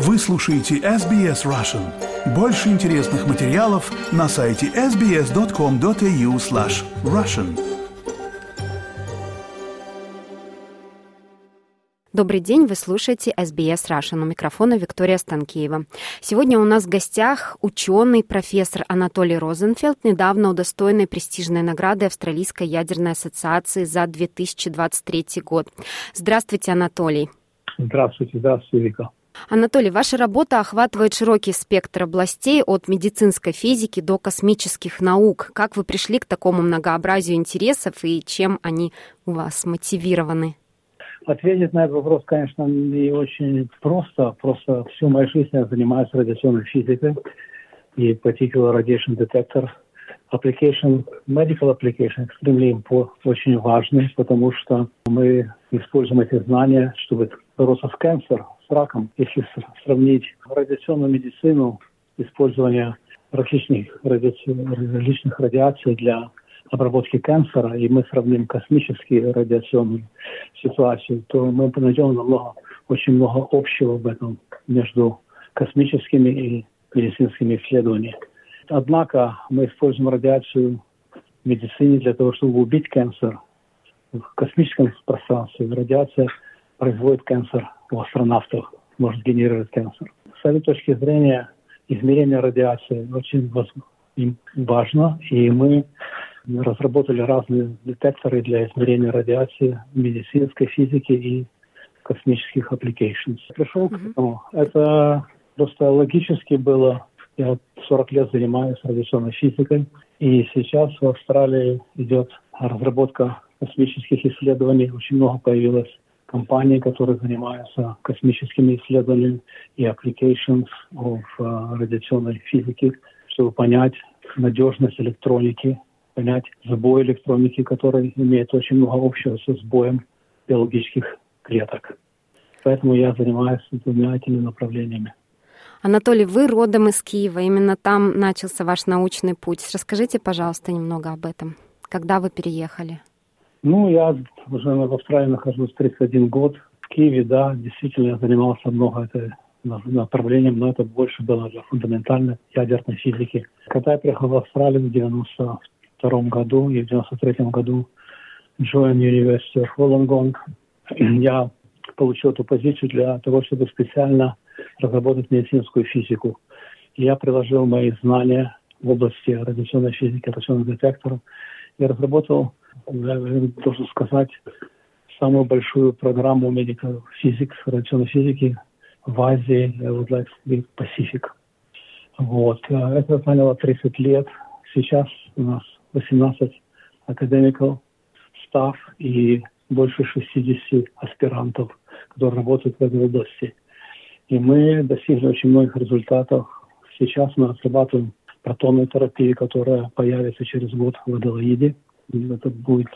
Вы слушаете SBS Russian. Больше интересных материалов на сайте sbs.com.au slash russian. Добрый день, вы слушаете SBS Russian. У микрофона Виктория Станкеева. Сегодня у нас в гостях ученый, профессор Анатолий Розенфелд, недавно удостоенный престижной награды Австралийской ядерной ассоциации за 2023 год. Здравствуйте, Анатолий. Здравствуйте, здравствуйте, Вика. Анатолий, ваша работа охватывает широкий спектр областей от медицинской физики до космических наук. Как вы пришли к такому многообразию интересов и чем они у вас мотивированы? Ответить на этот вопрос, конечно, не очень просто. Просто всю мою жизнь я занимаюсь радиационной физикой и particular radiation detector application, medical application extremely очень важный, потому что мы используем эти знания, чтобы бороться с канцером, с раком. Если сравнить радиационную медицину, использование различных, радиаци... различных радиаций для обработки канцера, и мы сравним космические радиационную ситуацию, то мы найдем намного, очень много общего в этом между космическими и медицинскими исследованиями. Однако мы используем радиацию в медицине для того, чтобы убить канцер в космическом пространстве. Радиация производит канцер у астронавтов, может генерировать канцер. С этой точки зрения измерение радиации очень важно, и мы разработали разные детекторы для измерения радиации в медицинской физике и космических applications. Пришел к этому. Это просто логически было. Я 40 лет занимаюсь радиационной физикой, и сейчас в Австралии идет разработка космических исследований. Очень много появилось компаний, которые занимаются космическими исследованиями и applications в uh, радиационной физике, чтобы понять надежность электроники, понять сбой электроники, который имеет очень много общего со сбоем биологических клеток. Поэтому я занимаюсь двумя этими направлениями. Анатолий, вы родом из Киева, именно там начался ваш научный путь. Расскажите, пожалуйста, немного об этом. Когда вы переехали? Ну, я уже в Австралии нахожусь 31 год. В Киеве, да, действительно, я занимался много этой направлением, но это больше было для фундаментальной ядерной физики. Когда я приехал в Австралию в 92 году и в 93 году Joint University of Wollongong, я получил эту позицию для того, чтобы специально разработать медицинскую физику. И я приложил мои знания в области радиационной физики, радиационных детекторов. Я разработал должен сказать, самую большую программу medical physics, радиационной физики в Азии, I would like. Вот. Это заняло 30 лет. Сейчас у нас 18 академиков, став и больше 60 аспирантов, которые работают в этой области. И мы достигли очень многих результатов. Сейчас мы разрабатываем протонную терапию, которая появится через год в Аделаиде – это будет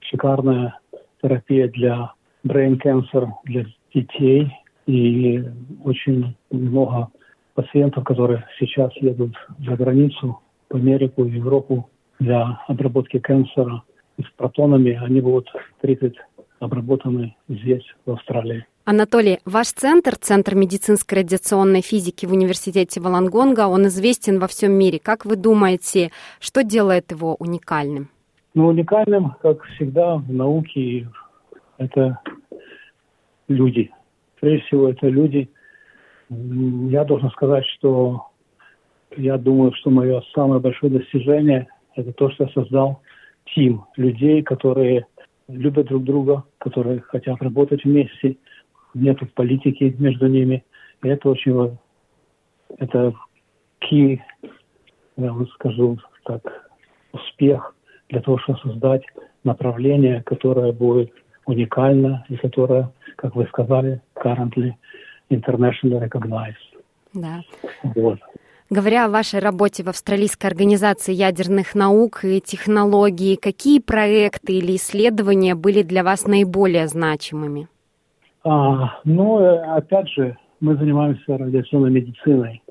шикарная терапия для brain cancer для детей. И очень много пациентов, которые сейчас едут за границу, в Америку, в Европу для обработки канцера с протонами, они будут 30 обработаны здесь, в Австралии. Анатолий, ваш центр, Центр медицинской радиационной физики в университете Валангонга, он известен во всем мире. Как вы думаете, что делает его уникальным? Но уникальным, как всегда, в науке это люди. Прежде всего, это люди. Я должен сказать, что я думаю, что мое самое большое достижение – это то, что я создал тим людей, которые любят друг друга, которые хотят работать вместе, нет политики между ними. И это очень это key, я вам скажу так, успех – для того, чтобы создать направление, которое будет уникально и которое, как вы сказали, currently internationally recognized. Да. Вот. Говоря о вашей работе в Австралийской организации ядерных наук и технологий, какие проекты или исследования были для вас наиболее значимыми? А, ну, э, опять же, мы занимаемся радиационной медициной.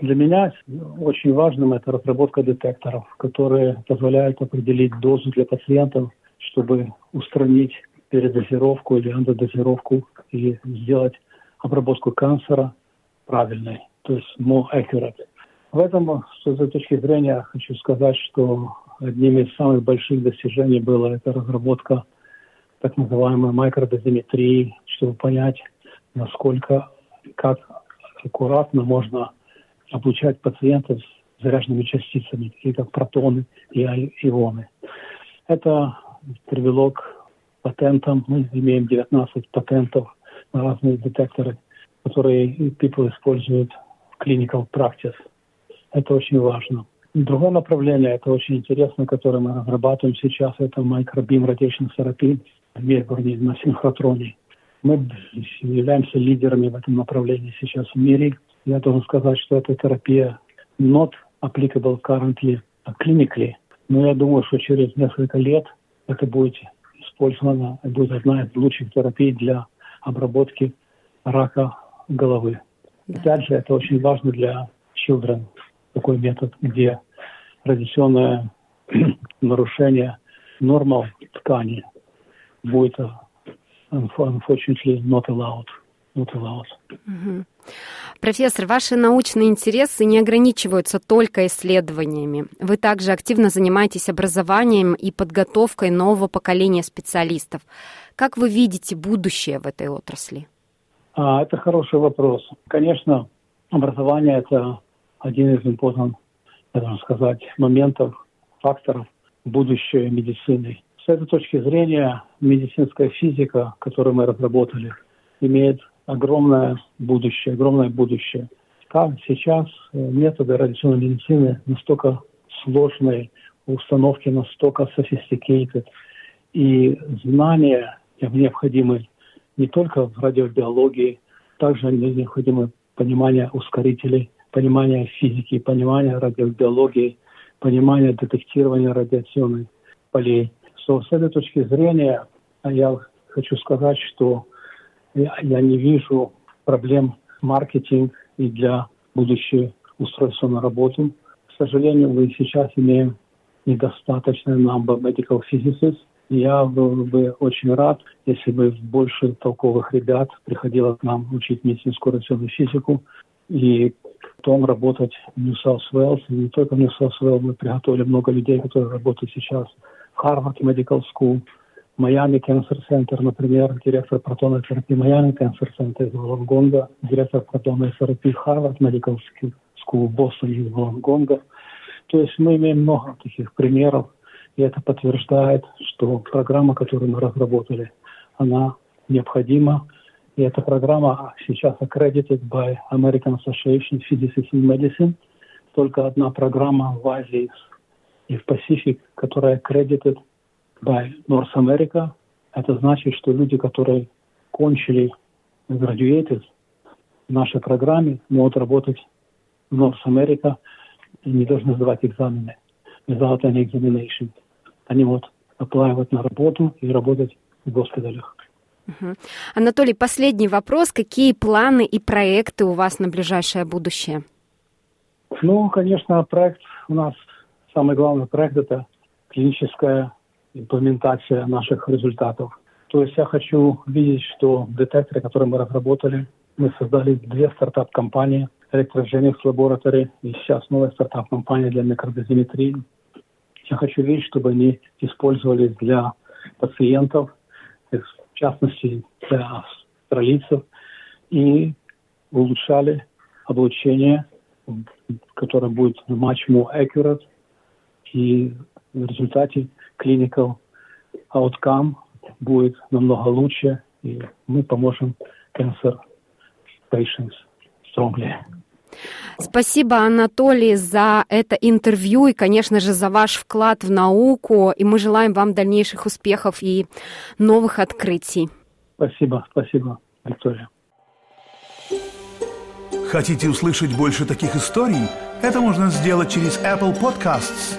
Для меня очень важным это разработка детекторов, которые позволяют определить дозу для пациентов, чтобы устранить передозировку или андодозировку и сделать обработку канцера правильный, то есть more accurate. В этом, с этой точки зрения, хочу сказать, что одним из самых больших достижений было это разработка так называемой микродозиметрии, чтобы понять, насколько, как аккуратно можно облучать пациентов с заряженными частицами, такие как протоны и ионы. Это привело к патентам. Мы имеем 19 патентов на разные детекторы, которые people используют в clinical practice. Это очень важно. Другое направление, это очень интересно, которое мы разрабатываем сейчас, это microbeam radiation therapy в Мельбурне на синхротроне. Мы являемся лидерами в этом направлении сейчас в мире. Я должен сказать, что эта терапия not applicable currently clinically, но я думаю, что через несколько лет это будет использовано, будет одна из лучших терапий для обработки рака головы. Да. Опять же, это очень важно для children, такой метод, где радиационное нарушение нормал ткани будет unfortunately not allowed. Not allowed. Угу. Профессор, ваши научные интересы не ограничиваются только исследованиями. Вы также активно занимаетесь образованием и подготовкой нового поколения специалистов. Как вы видите будущее в этой отрасли? А, это хороший вопрос. Конечно, образование – это один из important, можно сказать, моментов, факторов будущей медицины. С этой точки зрения медицинская физика, которую мы разработали, имеет огромное будущее, огромное будущее. Как сейчас э, методы радиационной медицины настолько сложные, установки настолько sophisticated, и знания необходимы не только в радиобиологии, также необходимо понимание ускорителей, понимание физики, понимание радиобиологии, понимание детектирования радиационных полей. So, с этой точки зрения я хочу сказать, что я не вижу проблем маркетинг и для будущего устройства на работу. К сожалению, мы сейчас имеем недостаточный number medical physicists. Я был бы очень рад, если бы больше толковых ребят приходило к нам учить медицинскую рационную физику и потом работать в New South Wales. И не только в New South Wales, мы приготовили много людей, которые работают сейчас Harvard Medical School, Майами Cancer Center, например, директор протонной терапии Майами Cancer Center из Волонгонга, директор протонной терапии Harvard Medical School в Бостоне из Волонгонга. То есть мы имеем много таких примеров, и это подтверждает, что программа, которую мы разработали, она необходима. И эта программа сейчас accredited by American Association of Physicists in Medicine. Только одна программа в Азии и в Пасифик, которая accredited by North America. Это значит, что люди, которые кончили graduated в нашей программе, могут работать в North America и не должны сдавать экзамены. Without any examination. Они могут оплаивать на работу и работать в госпиталях. Угу. Анатолий, последний вопрос. Какие планы и проекты у вас на ближайшее будущее? Ну, конечно, проект у нас, самый главный проект – это клиническая имплементация наших результатов. То есть я хочу видеть, что детекторы, которые мы разработали, мы создали две стартап-компании, Electrogenics Laboratories и сейчас новая стартап-компания для микродозиметрии. Я хочу видеть, чтобы они использовались для пациентов, в частности для австралийцев, и улучшали облучение, которое будет much more accurate, и в результате clinical outcome будет намного лучше, и мы поможем cancer patients strongly. Спасибо, Анатолий, за это интервью и, конечно же, за ваш вклад в науку. И мы желаем вам дальнейших успехов и новых открытий. Спасибо, спасибо, Виктория. Хотите услышать больше таких историй? Это можно сделать через Apple Podcasts,